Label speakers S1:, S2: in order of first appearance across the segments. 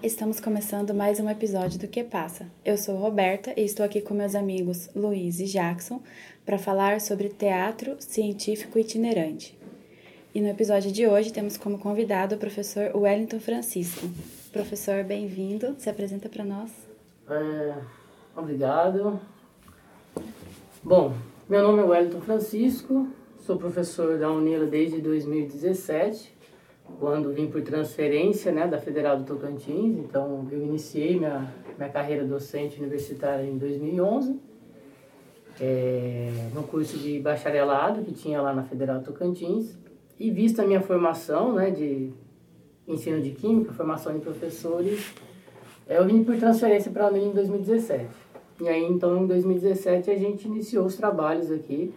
S1: Estamos começando mais um episódio do Que Passa. Eu sou Roberta e estou aqui com meus amigos Luiz e Jackson para falar sobre teatro científico itinerante. E no episódio de hoje temos como convidado o professor Wellington Francisco. Professor, bem-vindo. Se apresenta para nós.
S2: É, obrigado. Bom, meu nome é Wellington Francisco, sou professor da Unila desde 2017 quando vim por transferência né, da Federal do Tocantins. Então, eu iniciei minha, minha carreira docente universitária em 2011, é, no curso de bacharelado que tinha lá na Federal do Tocantins. E vista a minha formação né, de ensino de Química, formação de professores, eu vim por transferência para a UNIL em 2017. E aí, então, em 2017, a gente iniciou os trabalhos aqui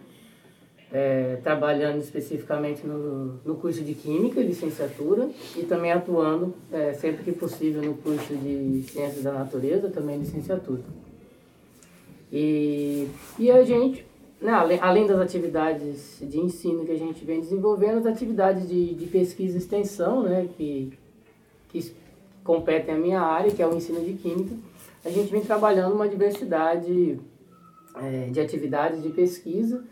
S2: é, trabalhando especificamente no, no curso de Química, licenciatura, e também atuando, é, sempre que possível, no curso de Ciências da Natureza, também licenciatura. E, e a gente, né, além, além das atividades de ensino que a gente vem desenvolvendo, as atividades de, de pesquisa e extensão, né, que, que competem à minha área, que é o ensino de Química, a gente vem trabalhando uma diversidade é, de atividades de pesquisa,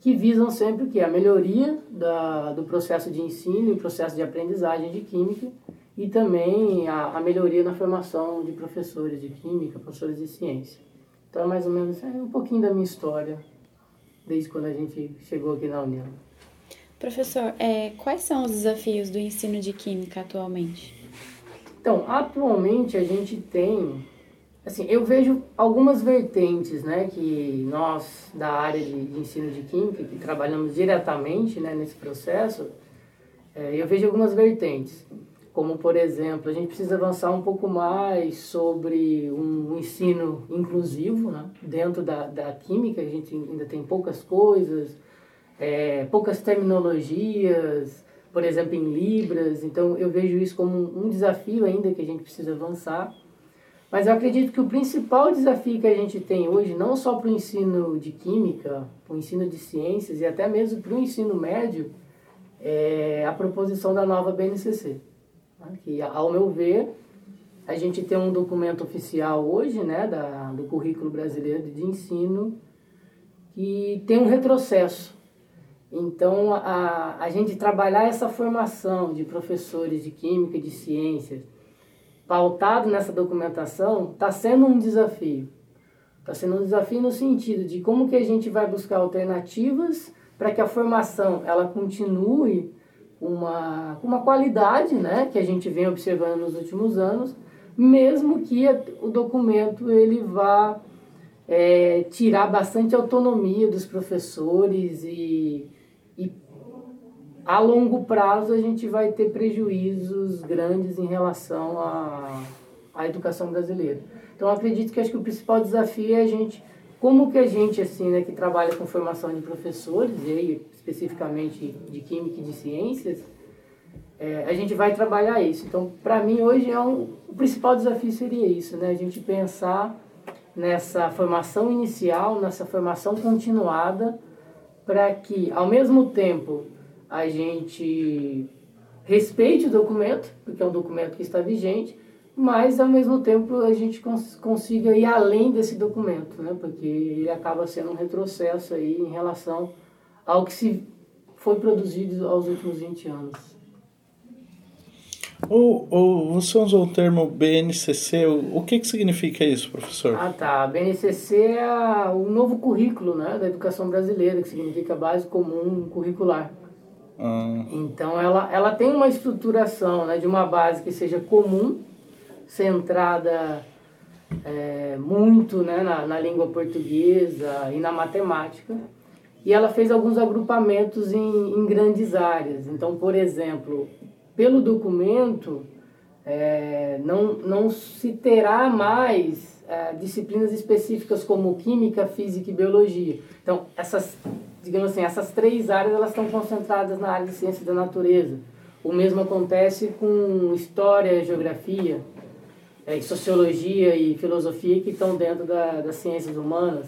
S2: que visam sempre o que? A melhoria da, do processo de ensino e processo de aprendizagem de química e também a, a melhoria na formação de professores de química, professores de ciência. Então, é mais ou menos é um pouquinho da minha história, desde quando a gente chegou aqui na União.
S1: Professor, é, quais são os desafios do ensino de química atualmente?
S2: Então, atualmente a gente tem assim, eu vejo algumas vertentes, né, que nós da área de, ensino de química, que trabalhamos diretamente, né, nesse processo, é, eu vejo algumas vertentes, como por exemplo, a gente precisa avançar um pouco mais sobre um, um ensino inclusivo, né, dentro da, da química, a gente ainda tem poucas coisas, é, poucas terminologias, por exemplo, em libras, então eu vejo isso como um desafio ainda que a gente precisa avançar. Mas eu acredito que o principal desafio que a gente tem hoje, não só para o ensino de química, para o ensino de ciências e até mesmo para o ensino médio, é a proposição da nova BNCC. Né? Que, ao meu ver, a gente tem um documento oficial hoje, né, da, do currículo brasileiro de ensino, que tem um retrocesso. Então, a, a gente trabalhar essa formação de professores de química de ciências, pautado nessa documentação está sendo um desafio. Está sendo um desafio no sentido de como que a gente vai buscar alternativas para que a formação ela continue uma, uma qualidade né, que a gente vem observando nos últimos anos, mesmo que o documento ele vá é, tirar bastante autonomia dos professores e a longo prazo a gente vai ter prejuízos grandes em relação à, à educação brasileira. Então acredito que acho que o principal desafio é a gente, como que a gente assim, né, que trabalha com formação de professores, e aí, especificamente de química e de ciências, é, a gente vai trabalhar isso. Então, para mim hoje é um, o principal desafio seria isso, né, a gente pensar nessa formação inicial, nessa formação continuada, para que ao mesmo tempo a gente respeite o documento, porque é um documento que está vigente, mas ao mesmo tempo a gente cons consiga ir além desse documento, né? porque ele acaba sendo um retrocesso aí em relação ao que se foi produzido aos últimos 20 anos.
S3: O, o, você usou o termo BNCC, o, o que, que significa isso, professor?
S2: Ah, tá. BNCC é o novo currículo né, da educação brasileira, que significa Base Comum Curricular. Ah. Então ela, ela tem uma estruturação né, de uma base que seja comum, centrada é, muito né, na, na língua portuguesa e na matemática. E ela fez alguns agrupamentos em, em grandes áreas. Então, por exemplo, pelo documento, é, não, não se terá mais é, disciplinas específicas como química, física e biologia. Então, essas digamos assim, essas três áreas elas estão concentradas na área de ciência da natureza. O mesmo acontece com história, geografia, é, sociologia e filosofia que estão dentro da, das ciências humanas.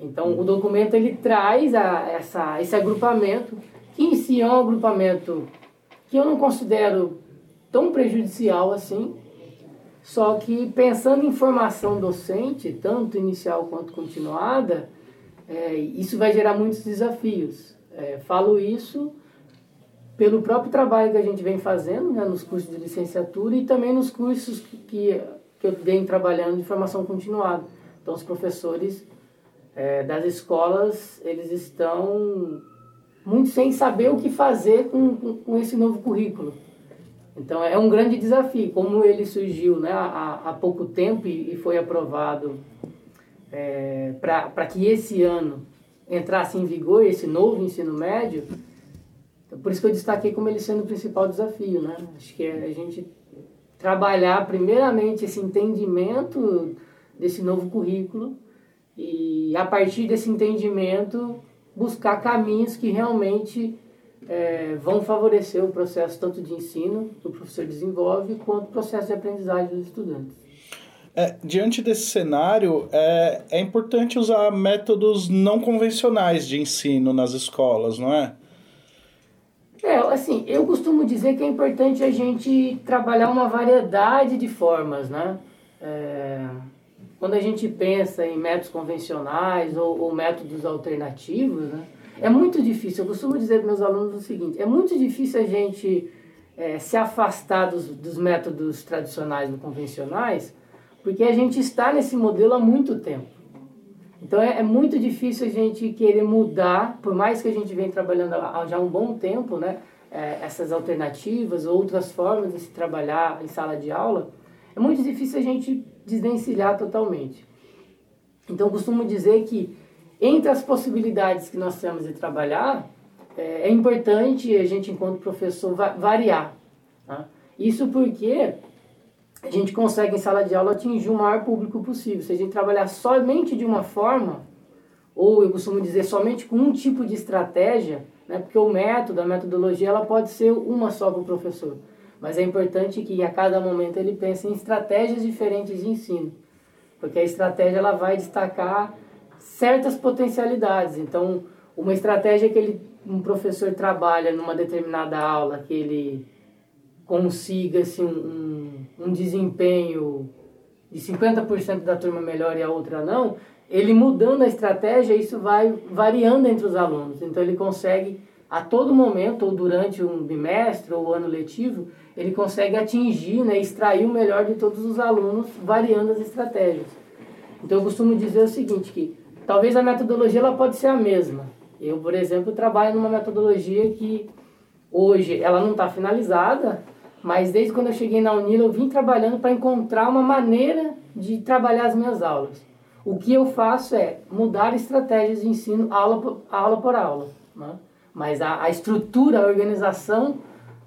S2: Então, o documento ele traz a, essa, esse agrupamento, que em si é um agrupamento que eu não considero tão prejudicial assim, Só que pensando em formação docente, tanto inicial quanto continuada, é, isso vai gerar muitos desafios. É, falo isso pelo próprio trabalho que a gente vem fazendo né, nos cursos de licenciatura e também nos cursos que, que, eu venho trabalhando de formação continuada. Então, os professores é, das escolas, eles estão muito sem saber o que fazer com, com, com esse novo currículo. Então é um grande desafio. Como ele surgiu né, há, há pouco tempo e, e foi aprovado é, para que esse ano entrasse em vigor esse novo ensino médio, então, por isso que eu destaquei como ele sendo o principal desafio. Né? Acho que é a gente trabalhar primeiramente esse entendimento desse novo currículo e a partir desse entendimento buscar caminhos que realmente é, vão favorecer o processo tanto de ensino que o professor desenvolve, quanto o processo de aprendizagem dos estudantes.
S3: É, diante desse cenário, é, é importante usar métodos não convencionais de ensino nas escolas, não é?
S2: É, assim, eu costumo dizer que é importante a gente trabalhar uma variedade de formas, né? É, quando a gente pensa em métodos convencionais ou, ou métodos alternativos, né? É muito difícil, eu costumo dizer para meus alunos o seguinte, é muito difícil a gente é, se afastar dos, dos métodos tradicionais e convencionais, porque a gente está nesse modelo há muito tempo. Então é, é, muito difícil a gente querer mudar, por mais que a gente venha trabalhando há já um bom tempo, né, é, essas alternativas, outras formas de se trabalhar em sala de aula, é muito difícil a gente desvencilhar totalmente. Então eu costumo dizer que entre as possibilidades que nós temos de trabalhar, é, é importante a gente, enquanto professor, va variar. Tá? Isso porque a gente consegue, em sala de aula, atingir o maior público possível. Se a gente trabalhar somente de uma forma, ou eu costumo dizer somente com um tipo de estratégia, né? porque o método, a metodologia, ela pode ser uma só para o professor. Mas é importante que a cada momento ele pense em estratégias diferentes de ensino. Porque a estratégia ela vai destacar certas potencialidades. Então, uma estratégia que ele, um professor trabalha numa determinada aula, que ele consiga assim, um, um desempenho de 50% da turma melhor e a outra não, ele mudando a estratégia, isso vai variando entre os alunos. Então, ele consegue, a todo momento, ou durante um bimestre ou ano letivo, ele consegue atingir, né, extrair o melhor de todos os alunos, variando as estratégias. Então, eu costumo dizer o seguinte, que Talvez a metodologia ela pode ser a mesma. Eu, por exemplo, trabalho numa metodologia que hoje ela não está finalizada, mas desde quando eu cheguei na Unila eu vim trabalhando para encontrar uma maneira de trabalhar as minhas aulas. O que eu faço é mudar estratégias de ensino aula por aula. Por aula né? Mas a, a estrutura, a organização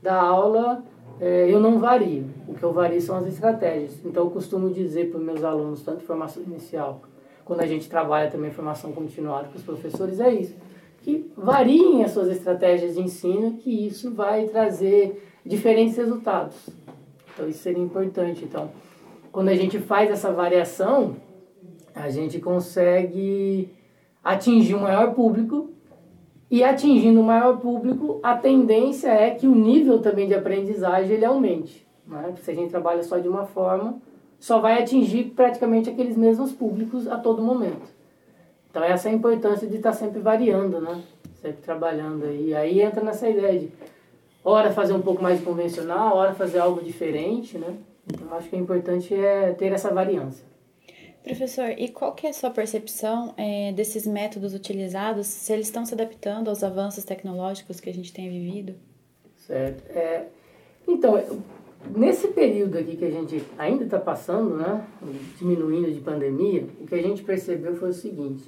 S2: da aula é, eu não vario. O que eu vario são as estratégias. Então eu costumo dizer para os meus alunos, tanto de formação inicial quando a gente trabalha também formação continuada com os professores, é isso. Que variem as suas estratégias de ensino, que isso vai trazer diferentes resultados. Então, isso seria importante. Então, quando a gente faz essa variação, a gente consegue atingir um maior público e atingindo o maior público, a tendência é que o nível também de aprendizagem ele aumente. Né? Se a gente trabalha só de uma forma, só vai atingir praticamente aqueles mesmos públicos a todo momento. Então essa é a importância de estar sempre variando, né? Sempre trabalhando. E aí entra nessa ideia de hora fazer um pouco mais convencional, hora fazer algo diferente, né? Então acho que é importante é ter essa variância.
S1: Professor, e qual que é a sua percepção é, desses métodos utilizados, se eles estão se adaptando aos avanços tecnológicos que a gente tem vivido?
S2: Certo. É, então, Nesse período aqui que a gente ainda está passando, né, diminuindo de pandemia, o que a gente percebeu foi o seguinte: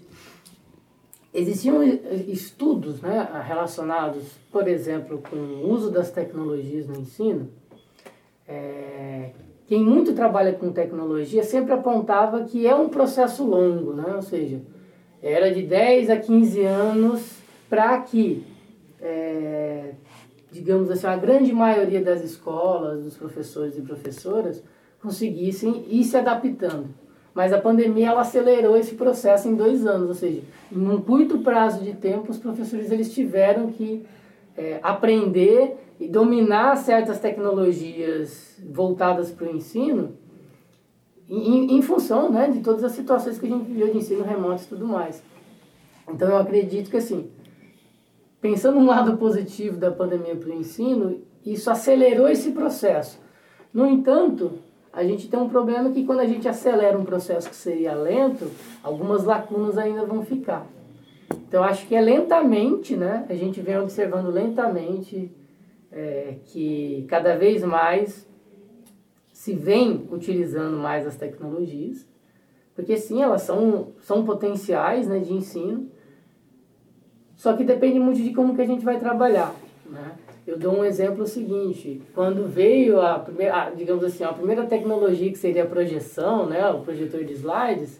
S2: existiam estudos né, relacionados, por exemplo, com o uso das tecnologias no ensino. É, quem muito trabalha com tecnologia sempre apontava que é um processo longo, né? ou seja, era de 10 a 15 anos para que é, digamos assim, a grande maioria das escolas, dos professores e professoras, conseguissem ir se adaptando. Mas a pandemia ela acelerou esse processo em dois anos, ou seja, em um curto prazo de tempo, os professores eles tiveram que é, aprender e dominar certas tecnologias voltadas para o ensino em, em função né, de todas as situações que a gente viveu de ensino remoto e tudo mais. Então eu acredito que assim, pensando no lado positivo da pandemia para o ensino, isso acelerou esse processo. No entanto, a gente tem um problema que quando a gente acelera um processo que seria lento, algumas lacunas ainda vão ficar. Então acho que é lentamente, né? A gente vem observando lentamente é, que cada vez mais se vem utilizando mais as tecnologias, porque sim, elas são, são potenciais né, de ensino, só que depende muito de como que a gente vai trabalhar. Né? Eu dou um exemplo seguinte, quando veio a primeira, digamos assim, a primeira tecnologia que seria a projeção, né, o projetor de slides,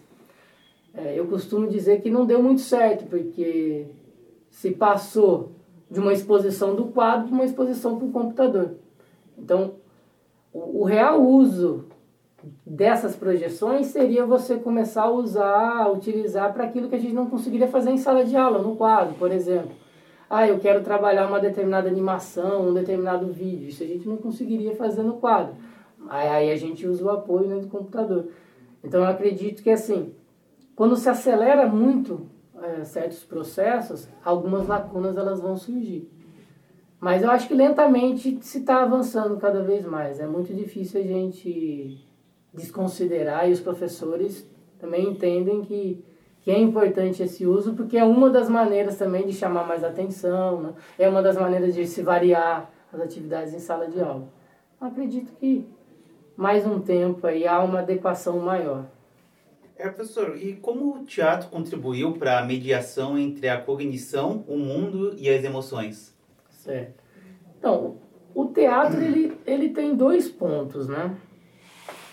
S2: é, eu costumo dizer que não deu muito certo, porque se passou de uma exposição do quadro para uma exposição para o computador. Então, o, o real uso dessas projeções seria você começar a usar, a utilizar para aquilo que a gente não conseguiria fazer em sala de aula, no quadro, por exemplo. Ah, eu quero trabalhar uma determinada animação, um determinado vídeo. Isso a gente não conseguiria fazer no quadro. Aí a gente usa o apoio né, do computador. Então eu acredito que assim, quando se acelera muito é, certos processos, algumas lacunas elas vão surgir. Mas eu acho que lentamente se está avançando cada vez mais. É muito difícil a gente desconsiderar e os professores também entendem que, que é importante esse uso porque é uma das maneiras também de chamar mais atenção, né? é uma das maneiras de se variar as atividades em sala de aula. Eu acredito que mais um tempo aí há uma adequação maior.
S4: É, professor, e como o teatro contribuiu para a mediação entre a cognição, o mundo e as emoções?
S2: Certo. Então, o teatro ele, ele tem dois pontos, né?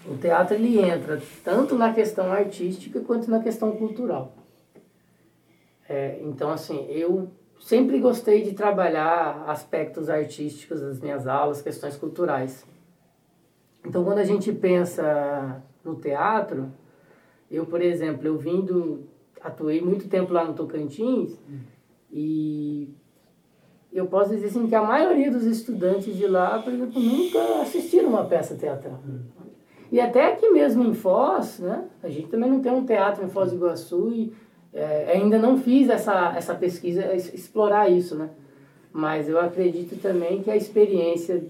S2: O teatro ele entra tanto na questão artística quanto na questão cultural. É, então, assim, eu sempre gostei de trabalhar aspectos artísticos das minhas aulas, questões culturais. Então, quando a gente pensa no teatro, eu, por exemplo, eu vindo, atuei muito tempo lá no Tocantins e eu posso dizer assim que a maioria dos estudantes de lá, por exemplo, nunca assistiram uma peça teatral. E até aqui mesmo em Foz, né? A gente também não tem um teatro em Foz do Iguaçu e é, ainda não fiz essa, essa pesquisa, explorar isso, né? Mas eu acredito também que a experiência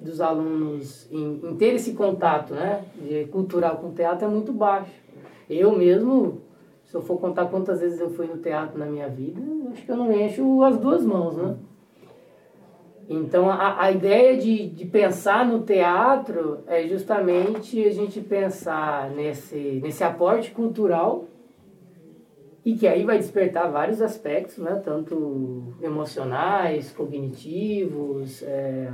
S2: dos alunos em, em ter esse contato, né? De cultural com teatro é muito baixo. Eu mesmo, se eu for contar quantas vezes eu fui no teatro na minha vida, acho que eu não encho as duas mãos, né? Então, a, a ideia de, de pensar no teatro é justamente a gente pensar nesse, nesse aporte cultural e que aí vai despertar vários aspectos, né? tanto emocionais, cognitivos, é,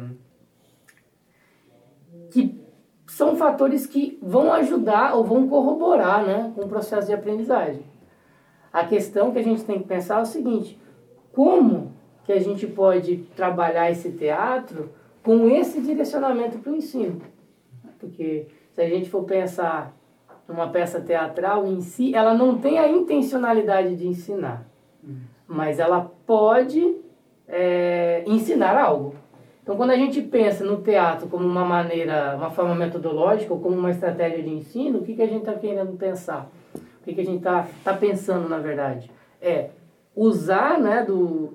S2: que são fatores que vão ajudar ou vão corroborar né, com o processo de aprendizagem. A questão que a gente tem que pensar é o seguinte: como que a gente pode trabalhar esse teatro com esse direcionamento para o ensino? Porque se a gente for pensar numa peça teatral em si, ela não tem a intencionalidade de ensinar, mas ela pode é, ensinar algo. Então, quando a gente pensa no teatro como uma maneira, uma forma metodológica ou como uma estratégia de ensino, o que, que a gente está querendo pensar? O que, que a gente está tá pensando, na verdade? É usar, né, do,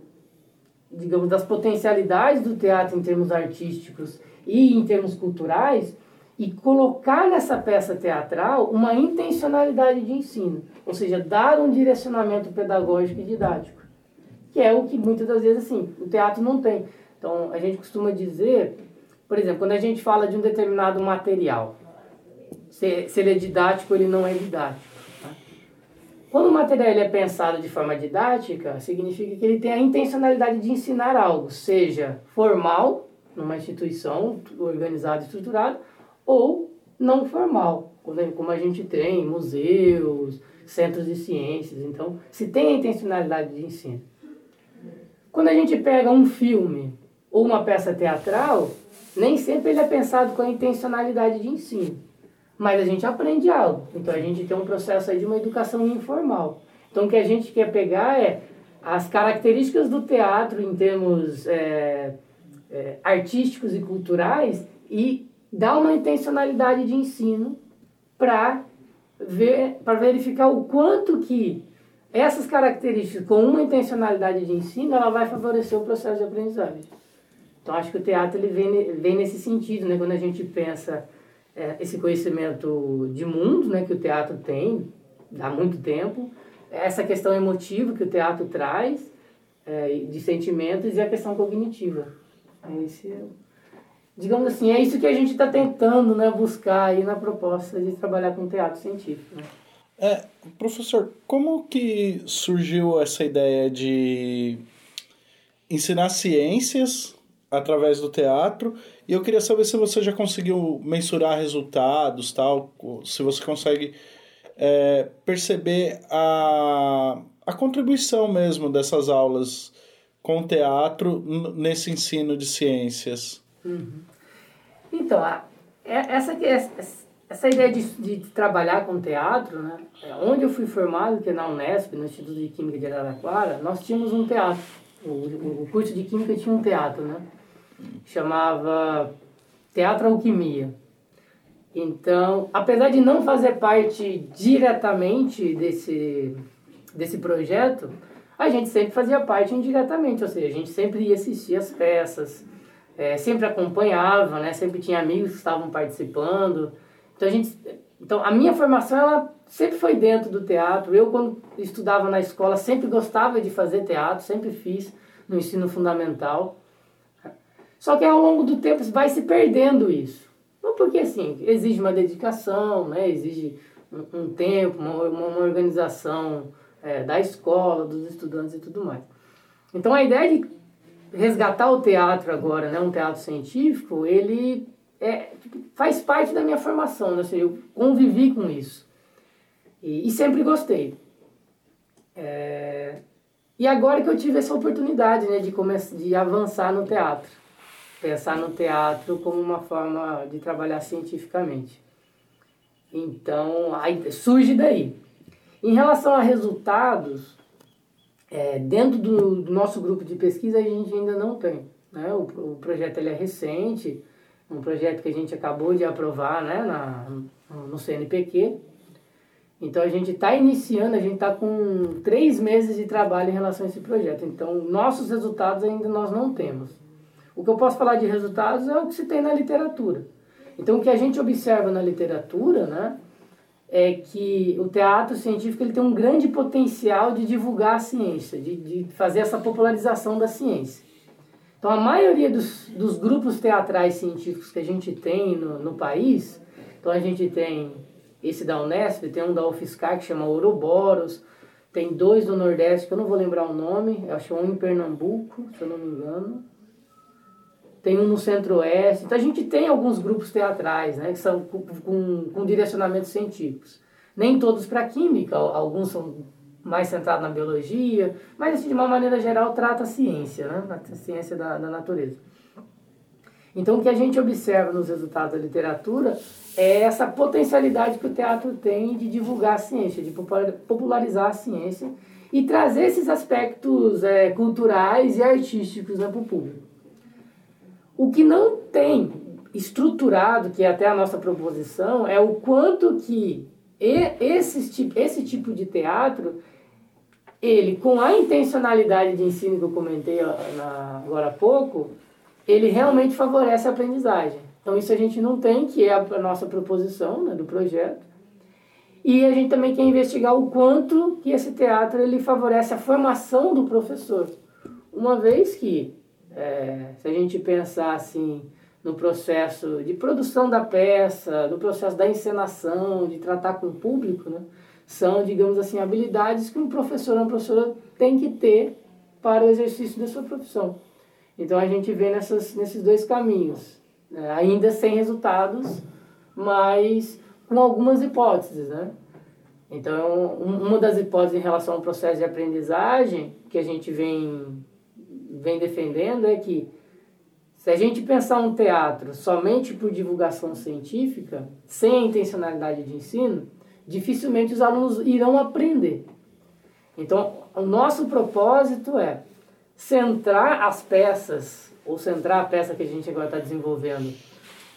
S2: digamos, das potencialidades do teatro em termos artísticos e em termos culturais e colocar nessa peça teatral uma intencionalidade de ensino, ou seja, dar um direcionamento pedagógico e didático, que é o que muitas das vezes assim o teatro não tem. Então, a gente costuma dizer, por exemplo, quando a gente fala de um determinado material, se, ele é didático ou ele não é didático. Quando o material é pensado de forma didática, significa que ele tem a intencionalidade de ensinar algo, seja formal, numa instituição organizada e estruturada, ou não formal, como a gente tem museus, centros de ciências. Então, se tem a intencionalidade de ensino. Quando a gente pega um filme ou uma peça teatral, nem sempre ele é pensado com a intencionalidade de ensino. Mas a gente aprende algo. Então a gente tem um processo aí de uma educação informal. Então o que a gente quer pegar é as características do teatro em termos é, é, artísticos e culturais e dar uma intencionalidade de ensino para ver, para verificar o quanto que essas características, com uma intencionalidade de ensino, ela vai favorecer o processo de aprendizagem. Então, acho que o teatro ele vem, vem nesse sentido, né? quando a gente pensa é, esse conhecimento de mundo né, que o teatro tem há muito tempo, essa questão emotiva que o teatro traz, é, de sentimentos, e a questão cognitiva. Esse é, digamos assim, é isso que a gente está tentando né, buscar aí na proposta de trabalhar com teatro científico. Né?
S3: É, professor, como que surgiu essa ideia de ensinar ciências através do teatro? E eu queria saber se você já conseguiu mensurar resultados, tal, se você consegue é, perceber a, a contribuição mesmo dessas aulas com teatro nesse ensino de ciências.
S2: Uhum. Então, a, é, essa, essa ideia de, de trabalhar com teatro, né? É, onde eu fui formado, que é na Unesp, no Instituto de Química de Araraquara, nós tínhamos um teatro. O, o curso de Química tinha um teatro, né? Chamava Teatro Alquimia. Então, apesar de não fazer parte diretamente desse, desse projeto, a gente sempre fazia parte indiretamente, ou seja, a gente sempre ia assistir as peças, é, sempre acompanhava, né? Sempre tinha amigos que estavam participando. Então a gente, então a minha formação ela sempre foi dentro do teatro. Eu quando estudava na escola sempre gostava de fazer teatro, sempre fiz no ensino fundamental. Só que ao longo do tempo vai se perdendo isso. Não porque assim, exige uma dedicação, né? exige um, um tempo, uma, uma organização é, da escola, dos estudantes e tudo mais. Então a ideia de resgatar o teatro agora, né, um teatro científico, ele é, faz parte da minha formação, né? eu convivi com isso. E, e sempre gostei. É, e agora que eu tive essa oportunidade né, de, começar, de avançar no teatro, pensar no teatro como uma forma de trabalhar cientificamente. Então, aí surge daí. Em relação a resultados, é, dentro do, do, nosso grupo de pesquisa a gente ainda não tem. Né? O, o projeto ele é recente, um projeto que a gente acabou de aprovar né, na, no CNPq. Então a gente está iniciando, a gente está com três meses de trabalho em relação a esse projeto. Então nossos resultados ainda nós não temos. O que eu posso falar de resultados é o que se tem na literatura. Então o que a gente observa na literatura, né, é que o teatro científico ele tem um grande potencial de divulgar a ciência, de, de fazer essa popularização da ciência. Então, a maioria dos, dos grupos teatrais científicos que a gente tem no, no país, então a gente tem esse da Unesp, tem um da UFSCar que chama Ouroboros, tem dois do Nordeste, que eu não vou lembrar o nome, acho um em Pernambuco, se eu não me engano, tem um no Centro-Oeste. Então a gente tem alguns grupos teatrais, né, que são com, com, direcionamentos científicos. Nem todos para química, alguns são mais centrados na biologia, mas assim, de uma maneira geral trata a ciência, né, a ciência da, da natureza. Então o que a gente observa nos resultados da literatura é essa potencialidade que o teatro tem de divulgar a ciência, de popularizar a ciência e trazer esses aspectos é, culturais e artísticos né, para o público. O que não tem estruturado, que é até a nossa proposição, é o quanto que esse, esse tipo de teatro, ele, com a intencionalidade de ensino que eu comentei agora há pouco, ele realmente favorece a aprendizagem. Então, isso a gente não tem, que é a nossa proposição né, do projeto. E a gente também quer investigar o quanto que esse teatro ele favorece a formação do professor. Uma vez que é, se a gente pensar assim no processo de produção da peça, no processo da encenação, de tratar com o público, né, são, digamos assim, habilidades que um professor ou uma professora tem que ter para o exercício da sua profissão. Então a gente vê nessas, nesses dois caminhos, né, ainda sem resultados, mas com algumas hipóteses, né? Então, uma das hipóteses em relação ao processo de aprendizagem que a gente vem vem defendendo é que se a gente pensar um teatro somente por divulgação científica, sem a intencionalidade de ensino, dificilmente os alunos irão aprender. Então, o nosso propósito é centrar as peças, ou centrar a peça que a gente agora está desenvolvendo,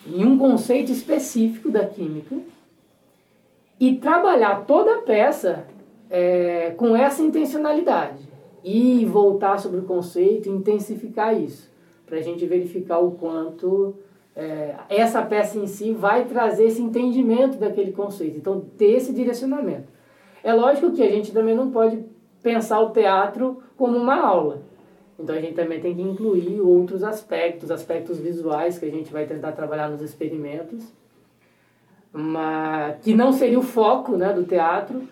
S2: em um conceito específico da química, e trabalhar toda a peça é, com essa intencionalidade e voltar sobre o conceito, intensificar isso, para a gente verificar o quanto é, essa peça em si vai trazer esse entendimento daquele conceito. Então, ter esse direcionamento. É lógico que a gente também não pode pensar o teatro como uma aula. Então, a gente também tem que incluir outros aspectos, aspectos visuais que a gente vai tentar trabalhar nos experimentos, que não seria o foco né, do teatro,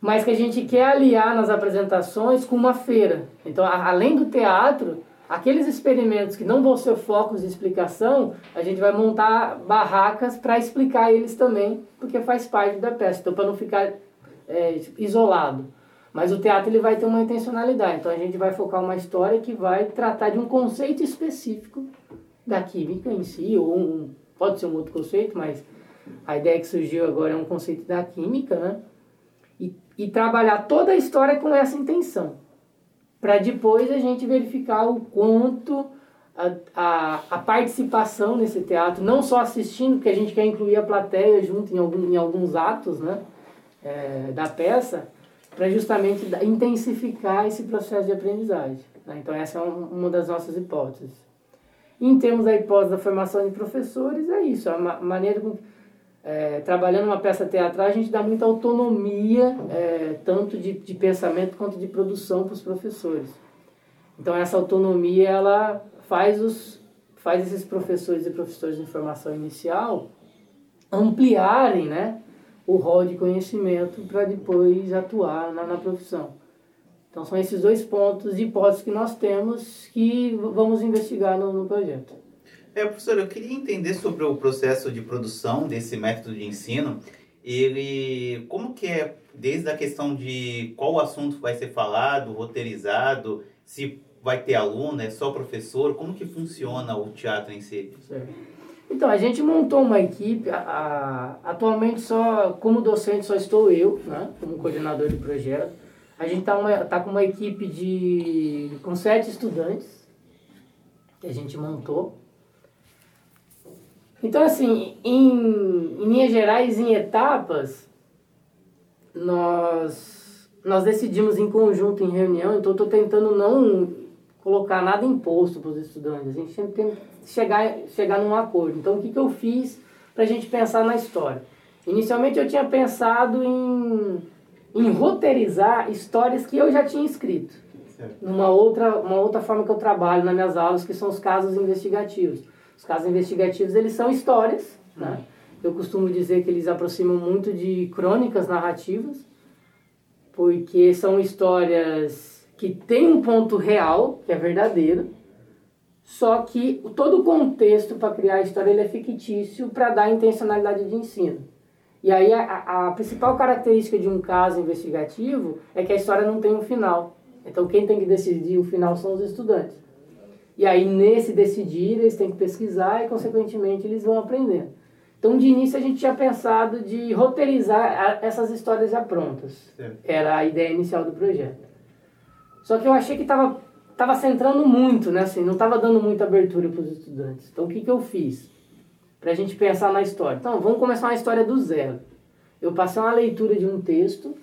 S2: mas que a gente quer aliar nas apresentações com uma feira. Então, a, além do teatro, Aqueles experimentos que não vão ser focos de explicação, a gente vai montar barracas para explicar eles também, porque faz parte da peça. Então, para não ficar é, isolado. Mas o teatro ele vai ter uma intencionalidade. Então, a gente vai focar uma história que vai tratar de um conceito específico da química em si, ou um, pode ser um outro conceito, mas a ideia que surgiu agora é um conceito da química, né? E, trabalhar toda a história com essa intenção para depois a gente verificar o quanto a, a, a, participação nesse teatro, não só assistindo, porque a gente quer incluir a plateia junto em, algum, em alguns atos né, é, da peça, para justamente intensificar esse processo de aprendizagem. Né? Então, essa é um, uma das nossas hipóteses. Em termos da hipótese da formação de professores, é isso, a maneira com é, trabalhando uma peça teatral, a gente dá muita autonomia, é, tanto de, de pensamento quanto de produção para os professores. Então, essa autonomia, ela faz, os, faz esses professores e professores de formação inicial ampliarem né, o rol de conhecimento para depois atuar na, na profissão. Então, são esses dois pontos de hipóteses que nós temos que vamos investigar no, no projeto.
S4: É, professor, eu queria entender sobre o processo de produção desse método de ensino. Ele, como que é, desde a questão de qual assunto vai ser falado, roteirizado, se vai ter aluno, é só professor, como que funciona o teatro em si?
S2: Certo. Então, a gente montou uma equipe, a, a, atualmente só, como docente só estou eu, né, como coordenador de projeto. A gente está tá com uma equipe de, com sete estudantes, que a gente montou. Então, assim, em, em linhas gerais, em etapas, nós, nós decidimos em conjunto, em reunião, então estou tentando não colocar nada imposto para os estudantes, a gente sempre tem que chegar, chegar num acordo. Então, o que, que eu fiz para a gente pensar na história? Inicialmente, eu tinha pensado em, em roteirizar histórias que eu já tinha escrito. Numa outra, uma outra forma que eu trabalho nas minhas aulas, que são os casos investigativos. Os casos investigativos, eles são histórias, né? Uhum. Eu costumo dizer que eles aproximam muito de crônicas narrativas, porque são histórias que têm um ponto real, que é verdadeiro, só que todo o contexto para criar a história ele é fictício para dar intencionalidade de ensino. E aí a, a principal característica de um caso investigativo é que a história não tem um final. Então quem tem que decidir o final são os estudantes. E aí, nesse decidir, eles têm que pesquisar e, consequentemente, eles vão aprendendo. Então, de início, a gente tinha pensado de roteirizar essas histórias já prontas. Era a ideia inicial do projeto. Só que eu achei que estava tava centrando muito, né? Assim, não estava dando muita abertura para os estudantes. Então, o que, que eu fiz? Para a gente pensar na história. Então, vamos começar uma história do zero. Eu passei uma leitura de um texto,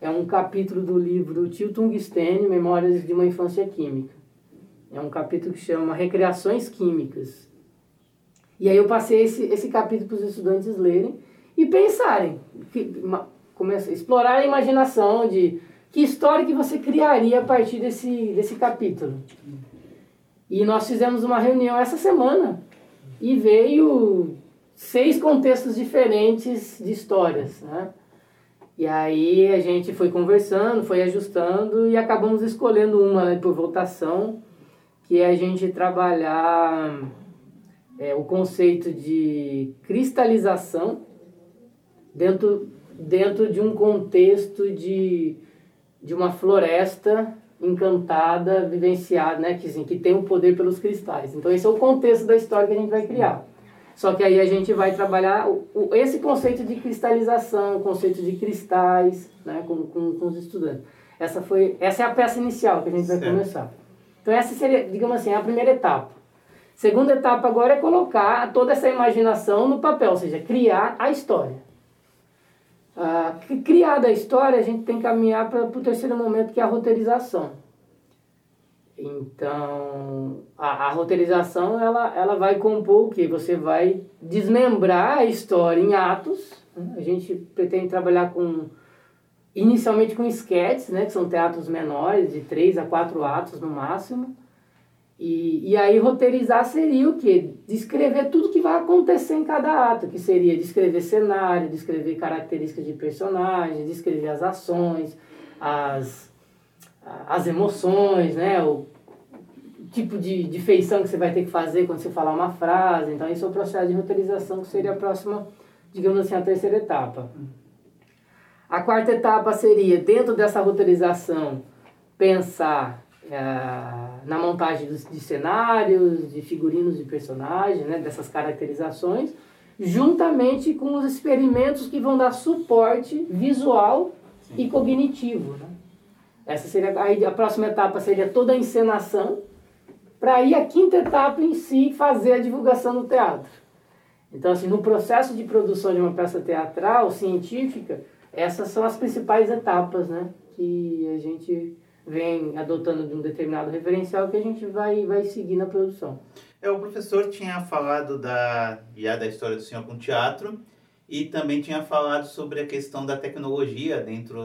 S2: é um capítulo do livro Tio Tungstênio, Memórias de uma Infância Química. É um capítulo que chama Recreações Químicas. E aí eu passei esse, esse capítulo para os estudantes lerem e pensarem, que, começa, explorar a imaginação de que história que você criaria a partir desse, desse capítulo. E nós fizemos uma reunião essa semana e veio seis contextos diferentes de histórias, né? E aí a gente foi conversando, foi ajustando e acabamos escolhendo uma né, por votação que é a gente trabalhar é, o conceito de cristalização dentro, dentro de um contexto de, de uma floresta encantada, vivenciada, né? que, assim, que tem o poder pelos cristais. Então esse é o contexto da história que a gente vai criar. Só que aí a gente vai trabalhar o, o, esse conceito de cristalização, o conceito de cristais, né, com, com, com os estudantes. Essa, foi, essa é a peça inicial que a gente vai certo. começar. Então essa seria, digamos assim, a primeira etapa. Segunda etapa agora é colocar toda essa imaginação no papel, ou seja, criar a história. Ah, criada a história, a gente tem que caminhar para o terceiro momento, que é a roteirização. Então, a, a roteirização, ela, ela vai compor o que? Você vai desmembrar a história em atos. Né? A gente pretende trabalhar com, inicialmente com esquetes, né? Que são teatros menores, de três a quatro atos no máximo. E, e aí roteirizar seria o quê? Descrever tudo que vai acontecer em cada ato, que seria descrever cenário, descrever características de personagem, descrever as ações, as as emoções, né? O tipo de, de feição que você vai ter que fazer quando você falar uma frase. Então, esse é o processo de roteirização, que seria a próxima, digamos assim, a terceira etapa. A quarta etapa seria, dentro dessa roteirização, pensar uh, na montagem de, de cenários, de figurinos de personagens, né? dessas caracterizações, juntamente com os experimentos que vão dar suporte visual e cognitivo. Né? Essa seria aí a próxima etapa seria toda a encenação, para aí a quinta etapa em si fazer a divulgação do teatro. Então, assim, no processo de produção de uma peça teatral, científica, essas são as principais etapas, né? Que a gente vem adotando de um determinado referencial que a gente vai, vai seguir na produção.
S4: É, o professor tinha falado da, já da história do senhor com teatro e também tinha falado sobre a questão da tecnologia dentro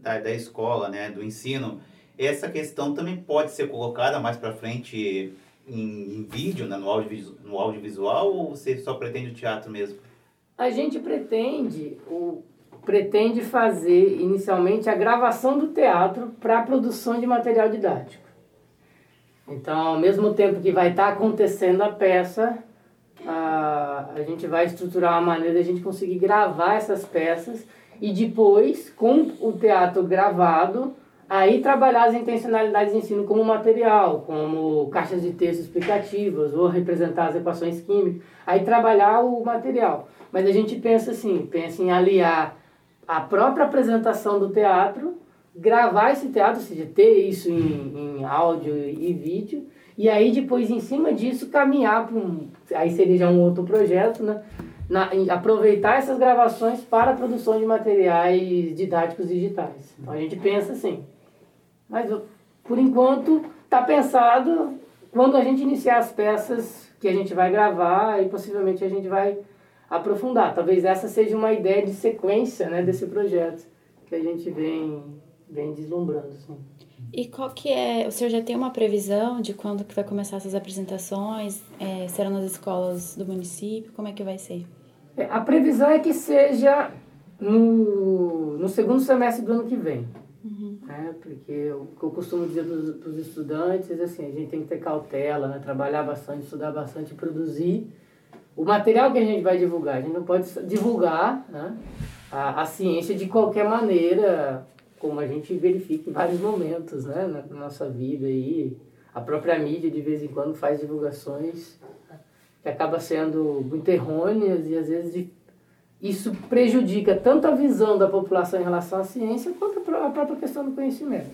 S4: da, da escola, né, do ensino, essa questão também pode ser colocada mais para frente em, em, vídeo, né, no, audiovisual, no audiovisual, ou você só pretende o teatro mesmo?
S2: A gente pretende, o, pretende fazer inicialmente a gravação do teatro para a produção de material didático. Então, ao mesmo tempo que vai estar tá acontecendo a peça, a, a gente vai estruturar uma maneira de a gente conseguir gravar essas peças e depois, com o teatro gravado, aí trabalhar as intencionalidades de ensino como material, como caixas de texto explicativas, ou representar as equações químicas, aí trabalhar o material. Mas a gente pensa assim, pensa em aliar a própria apresentação do teatro, gravar esse teatro, ou seja, ter isso em, em áudio e vídeo, e aí depois em cima disso caminhar para um, aí seria já um outro projeto, né? na, aproveitar essas gravações para a produção de materiais didáticos digitais. Então a gente pensa assim. Mas por enquanto está pensado quando a gente iniciar as peças que a gente vai gravar e possivelmente a gente vai aprofundar. Talvez essa seja uma ideia de sequência né, desse projeto que a gente vem, vem deslumbrando. Assim.
S1: E qual que é, o senhor já tem uma previsão de quando que vai começar essas apresentações? É, serão nas escolas do município? Como é que vai ser?
S2: É, a previsão é que seja no, no segundo semestre do ano que vem. Uhum. Né? Porque o que eu costumo dizer para os estudantes assim, a gente tem que ter cautela, né? trabalhar bastante, estudar bastante, produzir o material que a gente vai divulgar. A gente não pode divulgar né? a, a ciência de qualquer maneira, como a gente verifica em vários momentos né? na nossa vida. E a própria mídia, de vez em quando, faz divulgações que acaba sendo muito errôneas e às vezes isso prejudica tanto a visão da população em relação à ciência quanto a própria questão do conhecimento.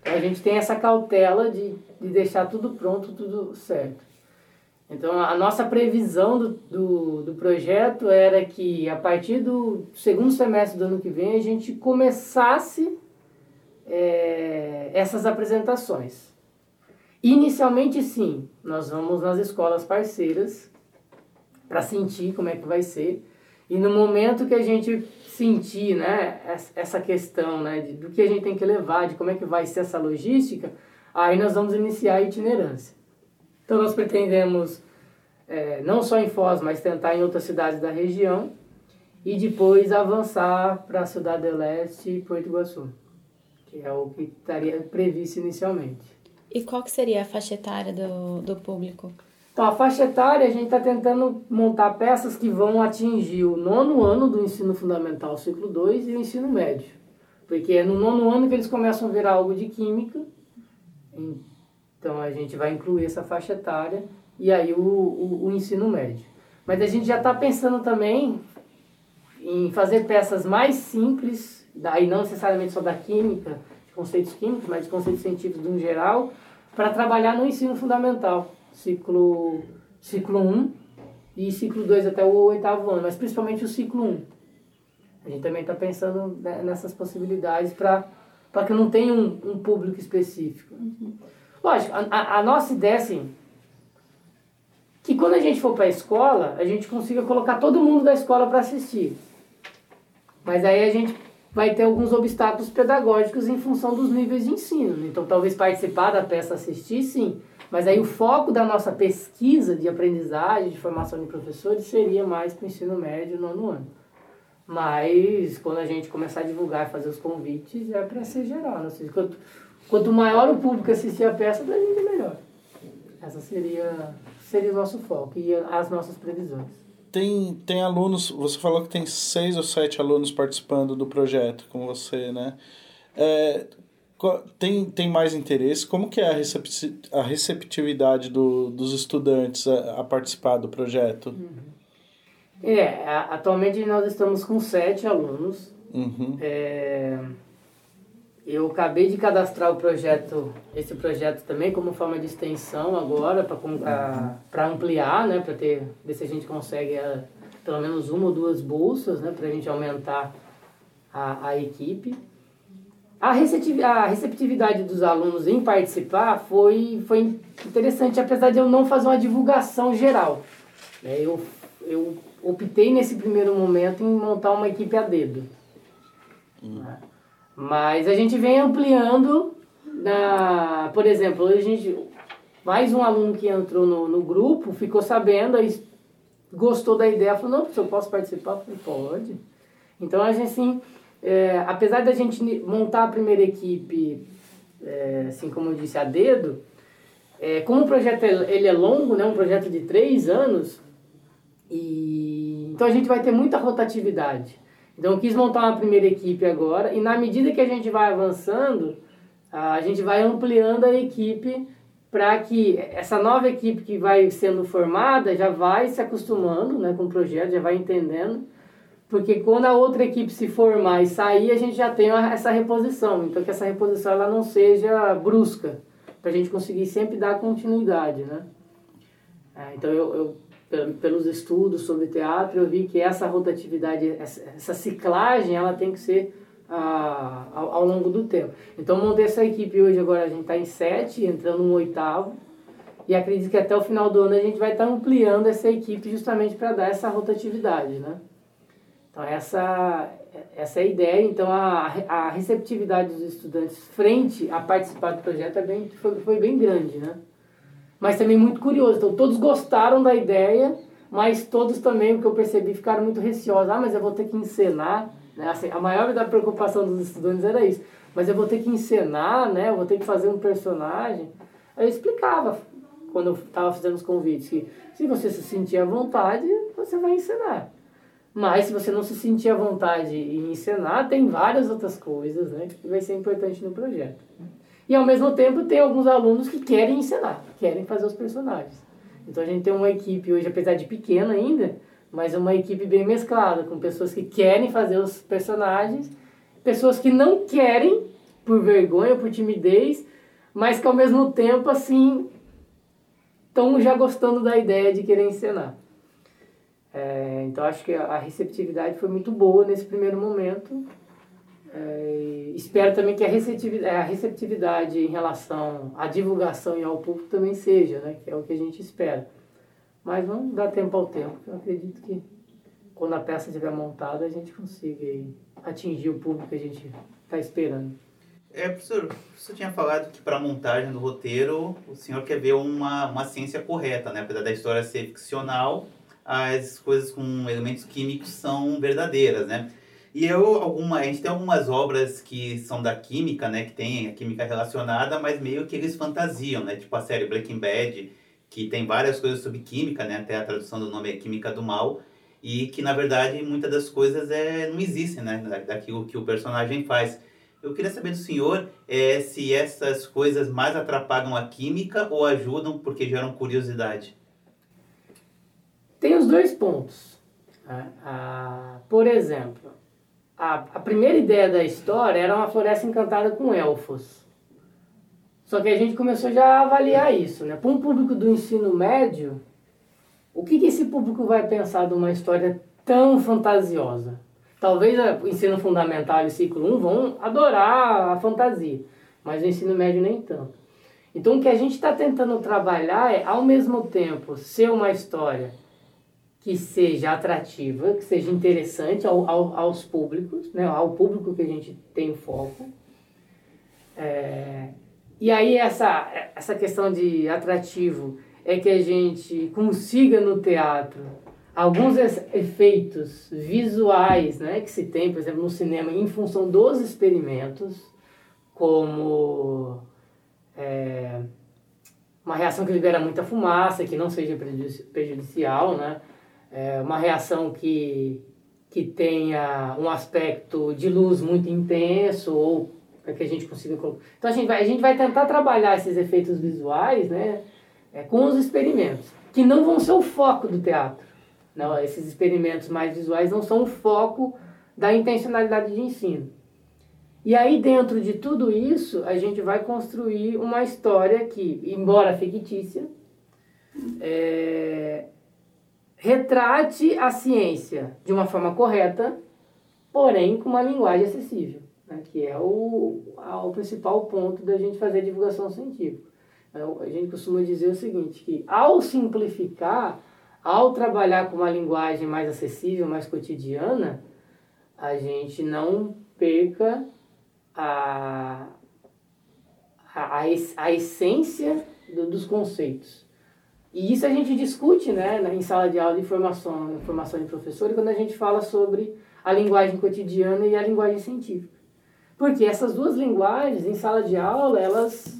S2: Então a gente tem essa cautela de, de deixar tudo pronto, tudo certo. Então a nossa previsão do, do, do projeto era que a partir do segundo semestre do ano que vem a gente começasse é, essas apresentações. Inicialmente, sim, nós vamos nas escolas parceiras para sentir como é que vai ser. E no momento que a gente sentir né, essa questão né, do que a gente tem que levar, de como é que vai ser essa logística, aí nós vamos iniciar a itinerância. Então nós pretendemos, é, não só em Foz, mas tentar em outras cidades da região, e depois avançar para a Cidade do Leste e Porto Iguaçu, que é o que estaria previsto inicialmente.
S1: E qual que seria a faixa etária do, do público?
S2: Então, a faixa etária, a gente está tentando montar peças que vão atingir o nono ano do ensino fundamental, ciclo 2, e o ensino médio. Porque é no nono ano que eles começam a ver algo de química. Então, a gente vai incluir essa faixa etária e aí o, o, o ensino médio. Mas a gente já está pensando também em fazer peças mais simples, daí não necessariamente só da química, de conceitos químicos, mas de conceitos científicos no geral, para trabalhar no ensino fundamental ciclo, ciclo 1 e ciclo 2 até o oitavo ano, mas principalmente o ciclo 1. A gente também está pensando né, nessas possibilidades para que não tenha um, um público específico. Lógico, a, a nossa ideia, assim, que quando a gente for para a escola, a gente consiga colocar todo mundo da escola para assistir. Mas aí a gente vai ter alguns obstáculos pedagógicos em função dos níveis de ensino. Então, talvez participar da peça assistir, sim. Mas aí o foco da nossa pesquisa de aprendizagem, de formação de professores, seria mais para o ensino médio no nono ano. Mas quando a gente começar a divulgar e fazer os convites, é para ser geral. Né? Seja, quanto, quanto maior o público assistir a peça, para a gente melhor. Essa seria, seria o nosso foco e as nossas previsões.
S3: Tem, tem alunos, você falou que tem seis ou sete alunos participando do projeto com você, né? É, tem, tem mais interesse? Como que é a receptividade do, dos estudantes a, a participar do projeto?
S2: Uhum. É, atualmente nós estamos com sete alunos.
S3: Uhum.
S2: É, eu acabei de cadastrar o projeto, esse projeto também como forma de extensão agora, para ampliar, né, para ter, ver se a gente consegue a, pelo menos uma ou duas bolsas, né, para a gente aumentar a, a equipe. A receptividade, a receptividade dos alunos em participar foi, foi interessante, apesar de eu não fazer uma divulgação geral. Né, eu, eu optei nesse primeiro momento em montar uma equipe a dedo. Hum. Mas a gente vem ampliando, na, por exemplo, a gente, mais um aluno que entrou no, no grupo ficou sabendo, aí gostou da ideia, falou, não, eu posso participar, eu falei, pode. Então a gente assim, é, apesar da gente montar a primeira equipe, é, assim como eu disse, a dedo, é, como o projeto ele é longo, né, um projeto de três anos, e, então a gente vai ter muita rotatividade. Então eu quis montar uma primeira equipe agora e na medida que a gente vai avançando, a gente vai ampliando a equipe para que essa nova equipe que vai sendo formada já vai se acostumando né, com o projeto, já vai entendendo. Porque quando a outra equipe se formar e sair, a gente já tem essa reposição. Então que essa reposição ela não seja brusca, para a gente conseguir sempre dar continuidade. Né? É, então eu, eu pelos estudos sobre teatro, eu vi que essa rotatividade, essa, ciclagem, ela tem que ser ah, ao, ao, longo do tempo. Então, montei essa equipe hoje, agora a gente está em sete, entrando no oitavo, e acredito que até o final do ano a gente vai estar tá ampliando essa equipe justamente para dar essa rotatividade, né? Então, essa, essa é a ideia. Então, a, a receptividade dos estudantes frente a participar do projeto é bem, foi, foi bem grande, né? Mas também muito curioso. Então, todos gostaram da ideia, mas todos também, o que eu percebi, ficaram muito receosos. Ah, mas eu vou ter que encenar. Né? Assim, a maior da preocupação dos estudantes era isso. Mas eu vou ter que encenar, né? eu vou ter que fazer um personagem. Eu explicava, quando eu estava fazendo os convites, que se você se sentir à vontade, você vai encenar. Mas se você não se sentir à vontade em encenar, tem várias outras coisas né, que vai ser importante no projeto. E ao mesmo tempo tem alguns alunos que querem ensinar, querem fazer os personagens. Então a gente tem uma equipe hoje, apesar de pequena ainda, mas uma equipe bem mesclada, com pessoas que querem fazer os personagens, pessoas que não querem, por vergonha, por timidez, mas que ao mesmo tempo, assim, estão já gostando da ideia de querer ensinar. É, então acho que a receptividade foi muito boa nesse primeiro momento é, espero também que a receptividade, a receptividade em relação à divulgação e ao público também seja, né? que é o que a gente espera. Mas vamos dar tempo ao tempo, eu acredito que quando a peça estiver montada a gente consiga atingir o público que a gente está esperando.
S4: É, professor, você tinha falado que para a montagem do roteiro o senhor quer ver uma, uma ciência correta, né? Apesar da história ser ficcional, as coisas com elementos químicos são verdadeiras, né? E eu, alguma, a gente tem algumas obras que são da química, né? Que tem a química relacionada, mas meio que eles fantasiam, né? Tipo a série Breaking Bad, que tem várias coisas sobre química, né? Até a tradução do nome é Química do Mal. E que, na verdade, muitas das coisas é, não existem, né? Daquilo que o personagem faz. Eu queria saber do senhor é, se essas coisas mais atrapalham a química ou ajudam porque geram curiosidade.
S2: Tem os dois pontos. Ah, ah, por exemplo, a, a primeira ideia da história era uma floresta encantada com elfos. Só que a gente começou já a avaliar isso, né? Para um público do ensino médio, o que, que esse público vai pensar de uma história tão fantasiosa? Talvez o ensino fundamental e ciclo 1 vão adorar a fantasia, mas o ensino médio nem tanto. Então o que a gente está tentando trabalhar é, ao mesmo tempo, ser uma história que seja atrativa, que seja interessante ao, ao, aos públicos, né, ao público que a gente tem foco. É, e aí essa, essa questão de atrativo é que a gente consiga no teatro alguns efeitos visuais né, que se tem, por exemplo, no cinema, em função dos experimentos, como é, uma reação que libera muita fumaça, que não seja prejudicial, né? É, uma reação que, que tenha um aspecto de luz muito intenso ou para que a gente consiga então a gente vai a gente vai tentar trabalhar esses efeitos visuais né é, com os experimentos que não vão ser o foco do teatro não, esses experimentos mais visuais não são o foco da intencionalidade de ensino. E aí, dentro de tudo isso, a gente vai construir uma história que, embora fictícia, é, retrate a ciência de uma forma correta, porém com uma linguagem acessível, né, que é o, o principal ponto da gente fazer divulgação científica. Então, a gente costuma dizer o seguinte, que ao simplificar, ao trabalhar com uma linguagem mais acessível, mais cotidiana, a gente não perca a, a, a essência do, dos conceitos. E isso a gente discute né, em sala de aula de formação, formação de professor, quando a gente fala sobre a linguagem cotidiana e a linguagem científica. Porque essas duas linguagens, em sala de aula, elas,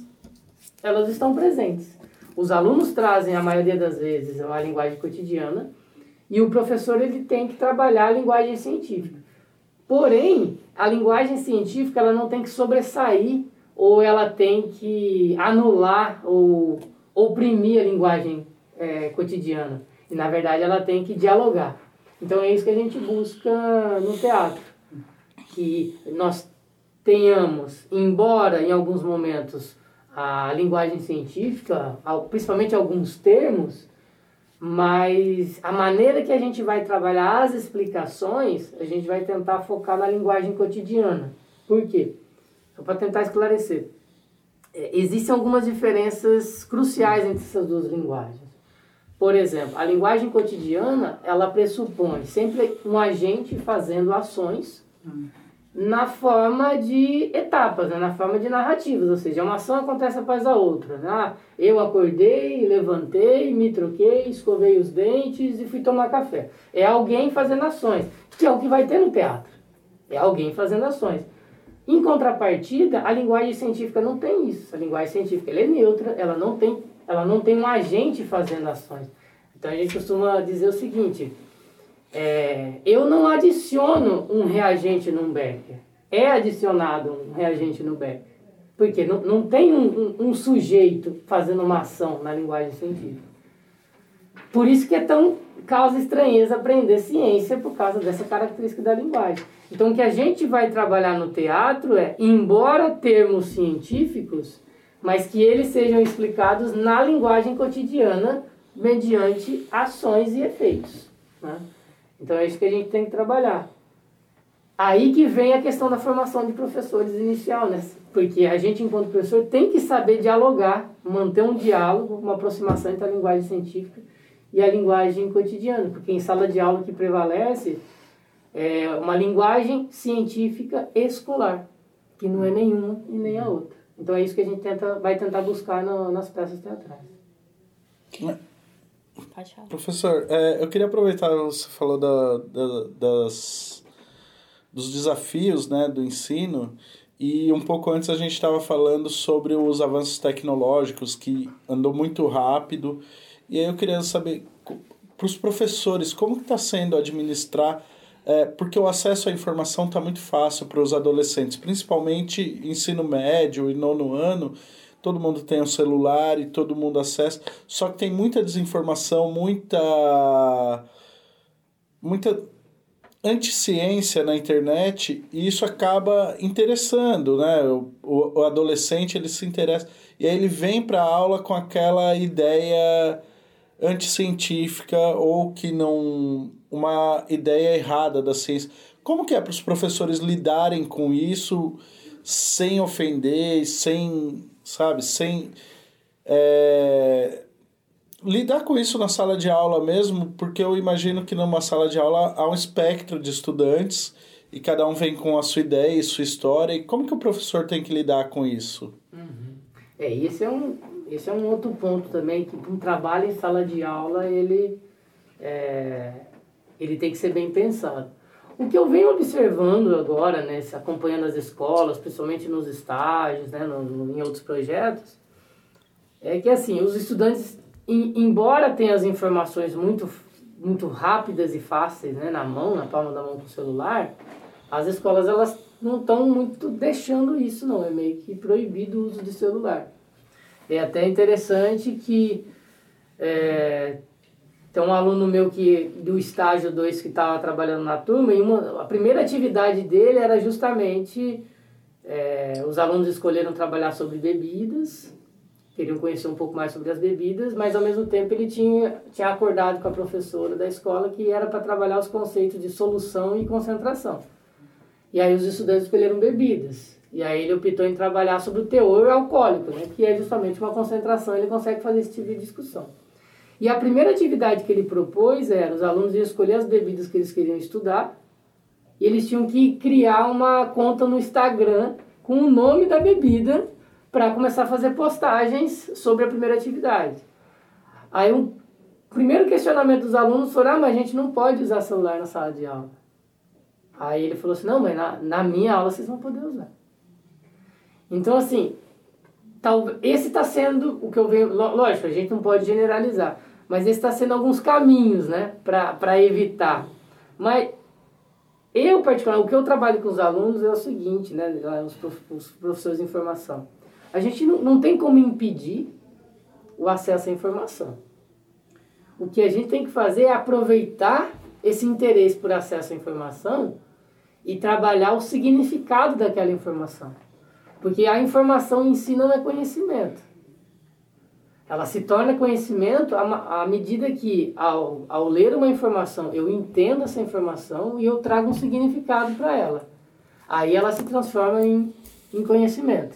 S2: elas estão presentes. Os alunos trazem, a maioria das vezes, a linguagem cotidiana e o professor ele tem que trabalhar a linguagem científica. Porém, a linguagem científica ela não tem que sobressair ou ela tem que anular ou oprimir a linguagem é, cotidiana. E, na verdade, ela tem que dialogar. Então, é isso que a gente busca no teatro. Que nós tenhamos, embora em alguns momentos a linguagem científica, principalmente alguns termos, mas a maneira que a gente vai trabalhar as explicações, a gente vai tentar focar na linguagem cotidiana. Por quê? Só para tentar esclarecer. É, existem algumas diferenças cruciais entre essas duas linguagens. Por exemplo, a linguagem cotidiana, ela pressupõe sempre um agente fazendo ações hum na forma de etapas, né? na forma de narrativas, ou seja, uma ação acontece após a outra. Né? Ah, eu acordei, levantei, me troquei, escovei os dentes e fui tomar café. É alguém fazendo ações, que é o que vai ter no teatro. É alguém fazendo ações. Em contrapartida, a linguagem científica não tem isso. A linguagem científica é neutra, ela não tem, ela não tem um agente fazendo ações. Então a gente costuma dizer o seguinte: é, eu não adiciono um reagente num Becker. É adicionado um reagente no Becker. Porque não, não tem um, um, um sujeito fazendo uma ação na linguagem científica. Por isso que é tão causa estranheza aprender ciência por causa dessa característica da linguagem. Então, o que a gente vai trabalhar no teatro é, embora termos científicos, mas que eles sejam explicados na linguagem cotidiana mediante ações e efeitos. Né? Então é isso que a gente tem que trabalhar. Aí que vem a questão da formação de professores inicial, né? Porque a gente, enquanto professor, tem que saber dialogar, manter um diálogo, uma aproximação entre a linguagem científica e a linguagem cotidiana. Porque em sala de aula o que prevalece é uma linguagem científica escolar, que não é nenhuma e nem a outra. Então é isso que a gente tenta, vai tentar buscar no, nas peças teatrais.
S3: Professor, é, eu queria aproveitar, você falou da, da, das, dos desafios né, do ensino, e um pouco antes a gente estava falando sobre os avanços tecnológicos, que andou muito rápido, e aí eu queria saber, para os professores, como está sendo administrar é, porque o acesso à informação está muito fácil para os adolescentes, principalmente ensino médio e nono ano, todo mundo tem um celular e todo mundo acessa. Só que tem muita desinformação, muita. muita anticiência na internet e isso acaba interessando, né? O, o, o adolescente ele se interessa e aí ele vem para a aula com aquela ideia anticientífica ou que não uma ideia errada da ciência. Como que é para os professores lidarem com isso sem ofender, sem, sabe, sem é, lidar com isso na sala de aula mesmo, porque eu imagino que numa sala de aula há um espectro de estudantes e cada um vem com a sua ideia e sua história. E como que o professor tem que lidar com isso?
S2: Uhum. É, esse é um, esse é um outro ponto também, que um trabalho em sala de aula, ele, é, ele tem que ser bem pensado. O que eu venho observando agora, né, acompanhando as escolas, principalmente nos estágios, né, no, no, em outros projetos, é que assim, os estudantes, em, embora tenham as informações muito, muito rápidas e fáceis né, na mão, na palma da mão com o celular, as escolas elas não estão muito deixando isso não, é meio que proibido o uso de celular. É até interessante que é, tem um aluno meu que do estágio 2 que estava trabalhando na turma e uma, a primeira atividade dele era justamente é, os alunos escolheram trabalhar sobre bebidas, queriam conhecer um pouco mais sobre as bebidas, mas ao mesmo tempo ele tinha, tinha acordado com a professora da escola que era para trabalhar os conceitos de solução e concentração. E aí os estudantes escolheram bebidas. E aí ele optou em trabalhar sobre o teor alcoólico, né, que é justamente uma concentração, ele consegue fazer esse tipo de discussão. E a primeira atividade que ele propôs era os alunos iam escolher as bebidas que eles queriam estudar e eles tinham que criar uma conta no Instagram com o nome da bebida para começar a fazer postagens sobre a primeira atividade. Aí o primeiro questionamento dos alunos foi, ah, mas a gente não pode usar celular na sala de aula. Aí ele falou assim, não, mas na, na minha aula vocês vão poder usar. Então, assim, tal, esse está sendo o que eu venho. Lógico, a gente não pode generalizar, mas esse está sendo alguns caminhos, né, para evitar. Mas eu, particularmente, o que eu trabalho com os alunos é o seguinte, né, os, os professores de informação. A gente não, não tem como impedir o acesso à informação. O que a gente tem que fazer é aproveitar esse interesse por acesso à informação e trabalhar o significado daquela informação. Porque a informação em si não é conhecimento. Ela se torna conhecimento à, medida que, ao, ao ler uma informação, eu entendo essa informação e eu trago um significado para ela. Aí ela se transforma em, em conhecimento.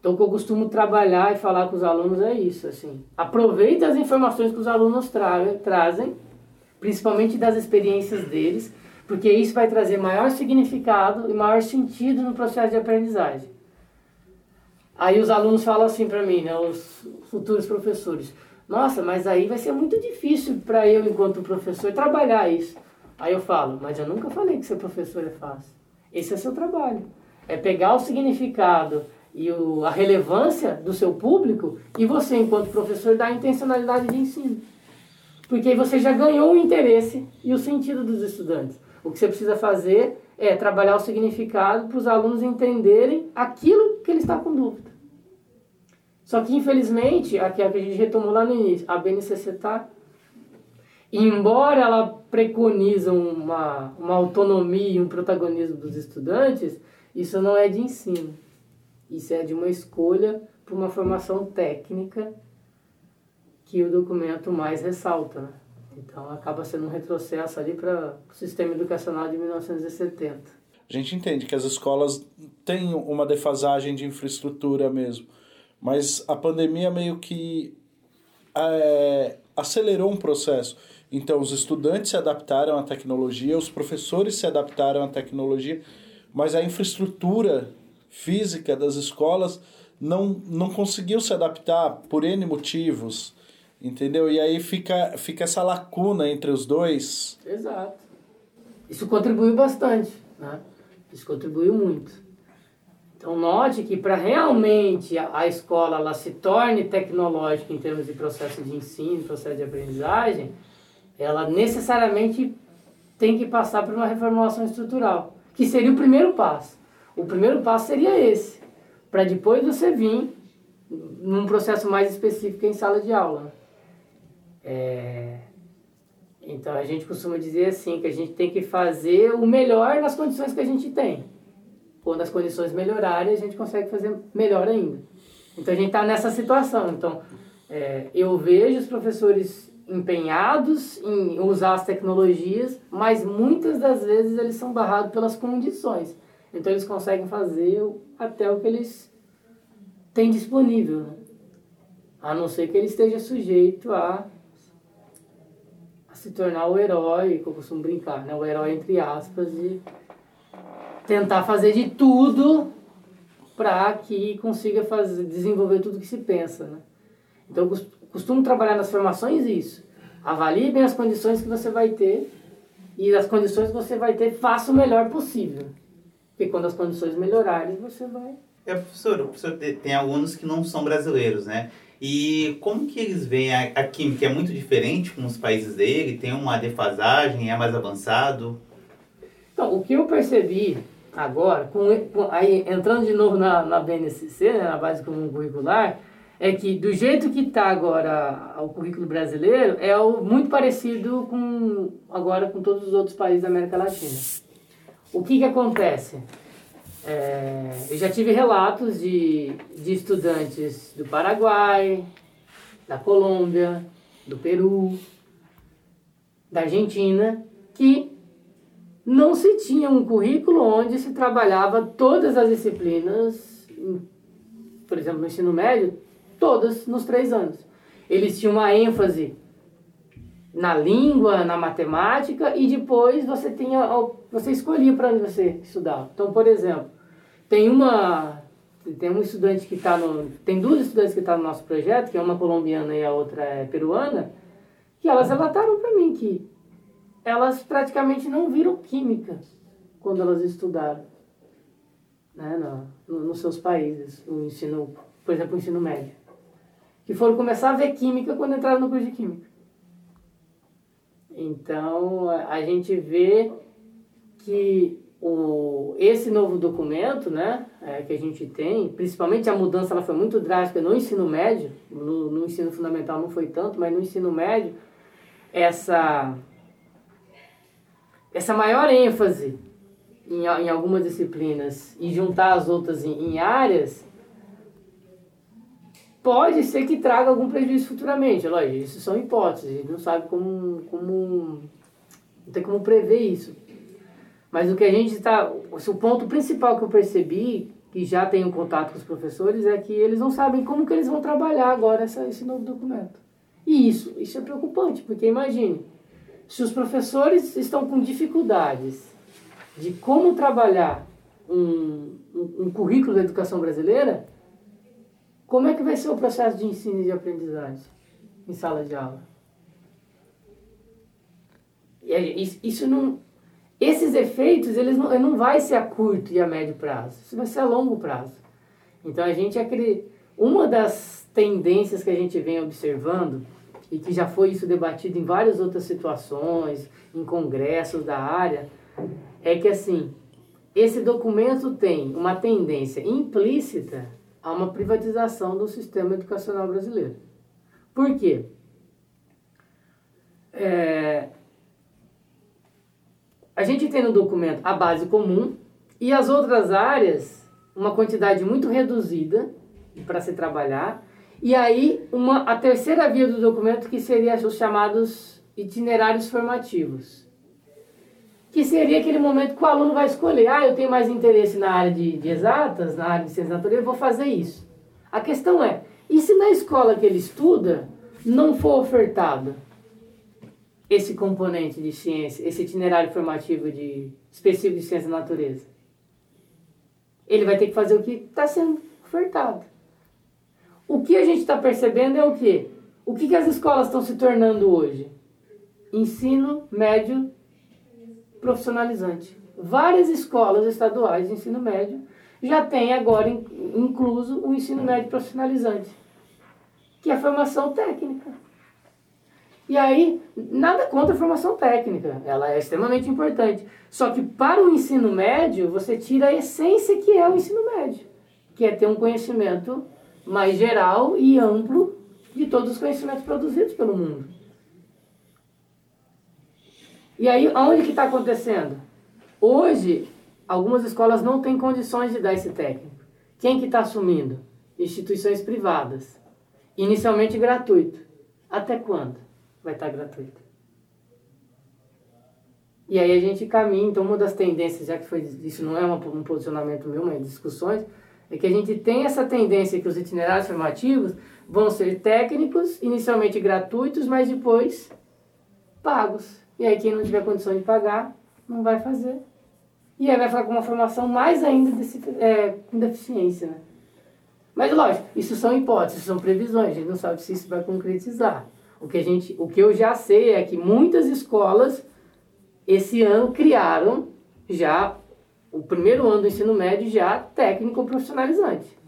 S2: Então, o que eu costumo trabalhar e falar com os alunos é isso, assim. Aproveite as informações que os alunos tra trazem, principalmente das experiências deles, porque isso vai trazer maior significado e maior sentido no processo de aprendizagem. Aí os alunos falam assim para mim, né, os futuros professores, nossa, mas aí vai ser muito difícil para eu, enquanto professor, trabalhar isso. Aí eu falo, mas eu nunca falei que ser professor é fácil. Esse é seu trabalho. É pegar o significado e o, a relevância do seu público e você, enquanto professor, dar a intencionalidade de ensino. Porque aí você já ganhou o interesse e o sentido dos estudantes. O que você precisa fazer é trabalhar o significado para os alunos entenderem aquilo que ele está com dúvida. Só que, infelizmente, aquilo que a gente retomou lá no início, a BNCC está. Embora ela preconize uma, uma autonomia e um protagonismo dos estudantes, isso não é de ensino. Isso é de uma escolha para uma formação técnica que o documento mais ressalta. Né? Então acaba sendo um retrocesso ali para o sistema educacional de 1970.
S3: A gente entende que as escolas têm uma defasagem de infraestrutura mesmo, mas a pandemia meio que é, acelerou um processo. Então os estudantes se adaptaram à tecnologia, os professores se adaptaram à tecnologia, mas a infraestrutura física das escolas não, não conseguiu se adaptar por N motivos Entendeu? E aí fica, fica essa lacuna entre os dois.
S2: Exato. Isso contribuiu bastante, né? Isso contribuiu muito. Então note que para realmente a, escola ela se torne tecnológica em termos de processo de ensino, processo de aprendizagem, ela necessariamente tem que passar por uma reformulação estrutural, que seria o primeiro passo. O primeiro passo seria esse, para depois você vir num processo mais específico em sala de aula. É... Então a gente costuma dizer assim, que a gente tem que fazer o melhor nas condições que a gente tem. Quando as condições melhorarem, a gente consegue fazer melhor ainda. Então a gente está nessa situação. Então é, eu vejo os professores empenhados em usar as tecnologias, mas muitas das vezes eles são barrados pelas condições. Então eles conseguem fazer até o que eles têm disponível, né? a não ser que ele esteja sujeito a, a se tornar o herói, que eu costumo brincar, né? o herói entre aspas, e tentar fazer de tudo para que consiga fazer, desenvolver tudo que se pensa. Né? Então eu costumo trabalhar nas formações isso. Avalie bem as condições que você vai ter e as condições que você vai ter, faça o melhor possível. Porque quando as condições melhorarem, você vai.
S4: É, professor, o professor tem alunos que não são brasileiros, né? E como que eles veem a, a química? É muito diferente com os países dele? Tem uma defasagem? É mais avançado?
S2: Então, o que eu percebi agora, com, com, aí, entrando de novo na, na BNCC, né, na base comum curricular, é que do jeito que está agora o currículo brasileiro, é o, muito parecido com agora com todos os outros países da América Latina. O que, que acontece? É, eu já tive relatos de, de estudantes do Paraguai, da Colômbia, do Peru, da Argentina, que não se tinha um currículo onde se trabalhava todas as disciplinas, por exemplo, no ensino médio, todas nos três anos. Eles tinham uma ênfase na língua, na matemática e depois você tinha você escolhia para onde você estudava. Então, por exemplo, tem uma tem um estudante que está no tem duas estudantes que estão tá no nosso projeto, que é uma colombiana e a outra é peruana, que elas relataram para mim que elas praticamente não viram química quando elas estudaram, né, no, no, nos seus países, o ensino, por exemplo, o ensino médio que foram começar a ver química quando entraram no curso de química. Então, a gente vê que o, esse novo documento né, é, que a gente tem, principalmente a mudança ela foi muito drástica no ensino médio, no, no ensino fundamental não foi tanto, mas no ensino médio, essa, essa maior ênfase em, em algumas disciplinas e juntar as outras em, em áreas pode ser que traga algum prejuízo futuramente. É lógico, isso são hipóteses, a gente não sabe como, como não tem como prever isso. Mas o que a gente está, o ponto principal que eu percebi, que já tenho contato com os professores, é que eles não sabem como que eles vão trabalhar agora essa, esse novo documento. E isso, isso é preocupante, porque imagine, se os professores estão com dificuldades de como trabalhar um, um, um currículo da educação brasileira, como é que vai ser o processo de ensino e de aprendizagem em sala de aula? Isso não, esses efeitos eles não, não vai ser a curto e a médio prazo, isso vai ser a longo prazo. Então a gente acredita, uma das tendências que a gente vem observando e que já foi isso debatido em várias outras situações, em congressos da área, é que assim, esse documento tem uma tendência implícita a uma privatização do sistema educacional brasileiro. Por quê? É, a gente tem no documento a base comum e as outras áreas, uma quantidade muito reduzida para se trabalhar, e aí uma, a terceira via do documento que seria os chamados itinerários formativos que seria aquele momento que o aluno vai escolher. Ah, eu tenho mais interesse na área de, de exatas, na área de ciências natureza, eu vou fazer isso. A questão é, e se na escola que ele estuda não for ofertado esse componente de ciência, esse itinerário formativo de, específico de ciência da natureza? Ele vai ter que fazer o que está sendo ofertado. O que a gente está percebendo é o quê? O que, que as escolas estão se tornando hoje? Ensino médio profissionalizante. Várias escolas estaduais de ensino médio já têm agora incluso o ensino médio profissionalizante, que é a formação técnica. E aí, nada contra a formação técnica, ela é extremamente importante. Só que para o ensino médio, você tira a essência que é o ensino médio, que é ter um conhecimento mais geral e amplo de todos os conhecimentos produzidos pelo mundo. E aí, aonde que está acontecendo? Hoje, algumas escolas não têm condições de dar esse técnico. Quem que está assumindo? Instituições privadas. Inicialmente gratuito. Até quando? vai estar gratuita. E aí a gente caminha, então uma das tendências, já que foi, isso não é um posicionamento meu, mas discussões, é que a gente tem essa tendência que os itinerários formativos vão ser técnicos, inicialmente gratuitos, mas depois pagos. E aí quem não tiver condição de pagar, não vai fazer. E aí vai ficar com uma formação mais ainda desse, é, com deficiência, né? Mas lógico, isso são hipóteses, são previsões, a gente não sabe se isso vai concretizar. O que, a gente, o que eu já sei é que muitas escolas esse ano criaram já o primeiro ano do ensino médio já técnico profissionalizante.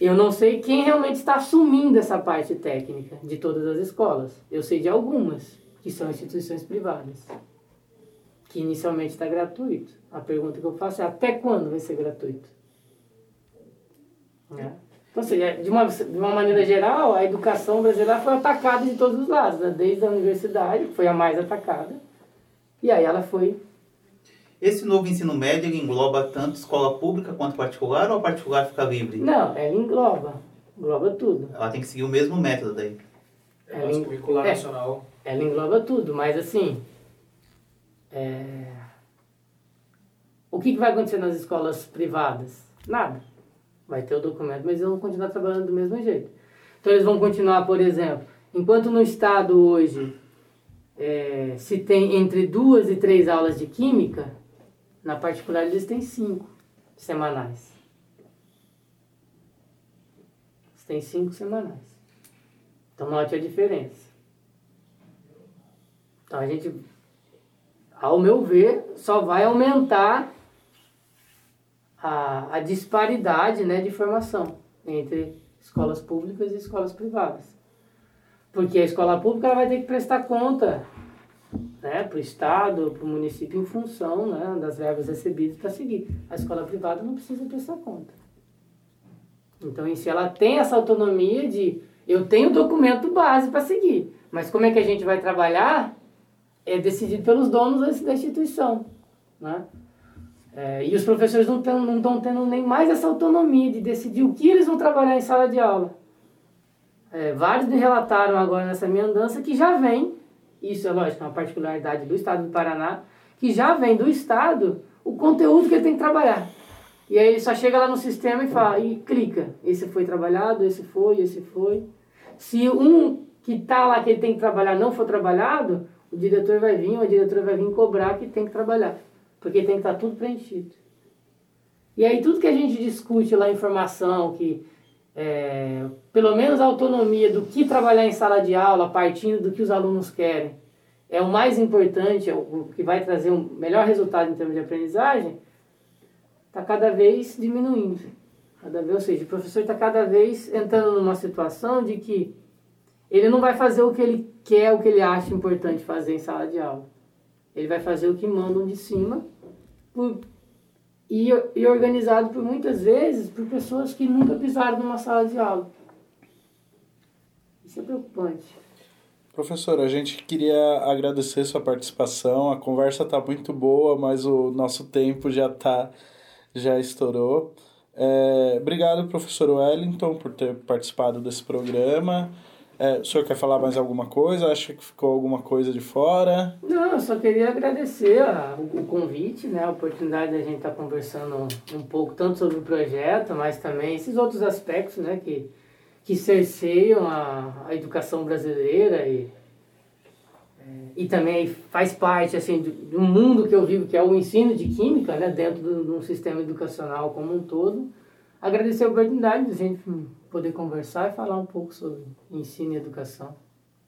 S2: Eu não sei quem realmente está assumindo essa parte técnica de todas as escolas. Eu sei de algumas, que são instituições privadas, que inicialmente está gratuito. A pergunta que eu faço é até quando vai ser gratuito? É. Então, assim, de uma, de uma maneira geral, a educação brasileira foi atacada de todos os lados, né? desde a universidade, que foi a mais atacada, e aí ela foi.
S4: Esse novo ensino médio ele engloba tanto escola pública quanto particular ou a particular fica livre?
S2: Não, ela engloba. Engloba tudo.
S4: Ela tem que seguir o mesmo método daí.
S5: É ela, curricular
S2: é,
S5: nacional.
S2: Ela engloba tudo, mas assim. É... O que, que vai acontecer nas escolas privadas? Nada. Vai ter o documento, mas eles vão continuar trabalhando do mesmo jeito. Então eles vão continuar, por exemplo, enquanto no estado hoje é, se tem entre duas e três aulas de química, na particular eles têm cinco semanais. Eles têm cinco semanais. Então note a diferença. Então a gente, ao meu ver, só vai aumentar a, a disparidade né, de formação entre escolas públicas e escolas privadas. Porque a escola pública ela vai ter que prestar conta né, para o Estado, para o município, em função né, das verbas recebidas para seguir. A escola privada não precisa prestar conta. Então, em si, ela tem essa autonomia de eu tenho o documento base para seguir, mas como é que a gente vai trabalhar é decidido pelos donos da instituição. Né? É, e os professores não estão tendo nem mais essa autonomia de decidir o que eles vão trabalhar em sala de aula. É, vários me relataram agora nessa minha andança que já vem, isso é lógico, é uma particularidade do estado do Paraná, que já vem do estado o conteúdo que ele tem que trabalhar. E aí ele só chega lá no sistema e fala, e clica, esse foi trabalhado, esse foi, esse foi. Se um que está lá que ele tem que trabalhar não for trabalhado, o diretor vai vir, ou a diretora vai vir cobrar que tem que trabalhar, porque tem que estar tá tudo preenchido. E aí tudo que a gente discute lá, informação, que é, pelo menos a autonomia do que trabalhar em sala de aula, partindo do que os alunos querem, é o mais importante, é o que vai trazer um melhor resultado em termos de aprendizagem, está cada vez diminuindo. Cada vez, ou seja, o professor está cada vez entrando numa situação de que ele não vai fazer o que ele quer, o que ele acha importante fazer em sala de aula. Ele vai fazer o que mandam de cima por e, e organizado por muitas vezes por pessoas que nunca pisaram numa sala de aula. Isso é preocupante.
S3: Professor, a gente queria agradecer sua participação. A conversa está muito boa, mas o nosso tempo já tá, já estourou. É, obrigado, professor Wellington, por ter participado desse programa. É, o senhor quer falar mais alguma coisa? Acha que ficou alguma coisa de fora?
S2: Não, eu só queria agradecer a, o, o, convite, né, a oportunidade de a gente estar tá conversando um pouco tanto sobre o projeto, mas também esses outros aspectos né, que, que cerceiam a, a educação brasileira e, e também faz parte assim, do, do mundo que eu vivo, que é o ensino de química né, dentro de um sistema educacional como um todo. Agradecer a oportunidade de a gente poder conversar e falar um pouco sobre ensino e educação.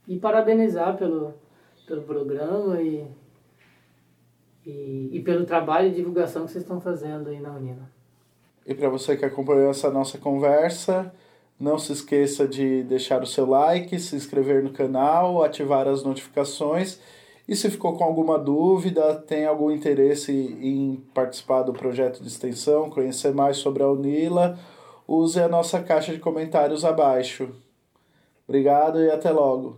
S2: E parabenizar pelo, pelo programa e, e, e pelo trabalho de divulgação que vocês estão fazendo aí na Unina.
S3: E para você que acompanhou essa nossa conversa, não se esqueça de deixar o seu like, se inscrever no canal, ativar as notificações. E se ficou com alguma dúvida, tem algum interesse em participar do projeto de extensão, conhecer mais sobre a Unila, use a nossa caixa de comentários abaixo. Obrigado e até logo.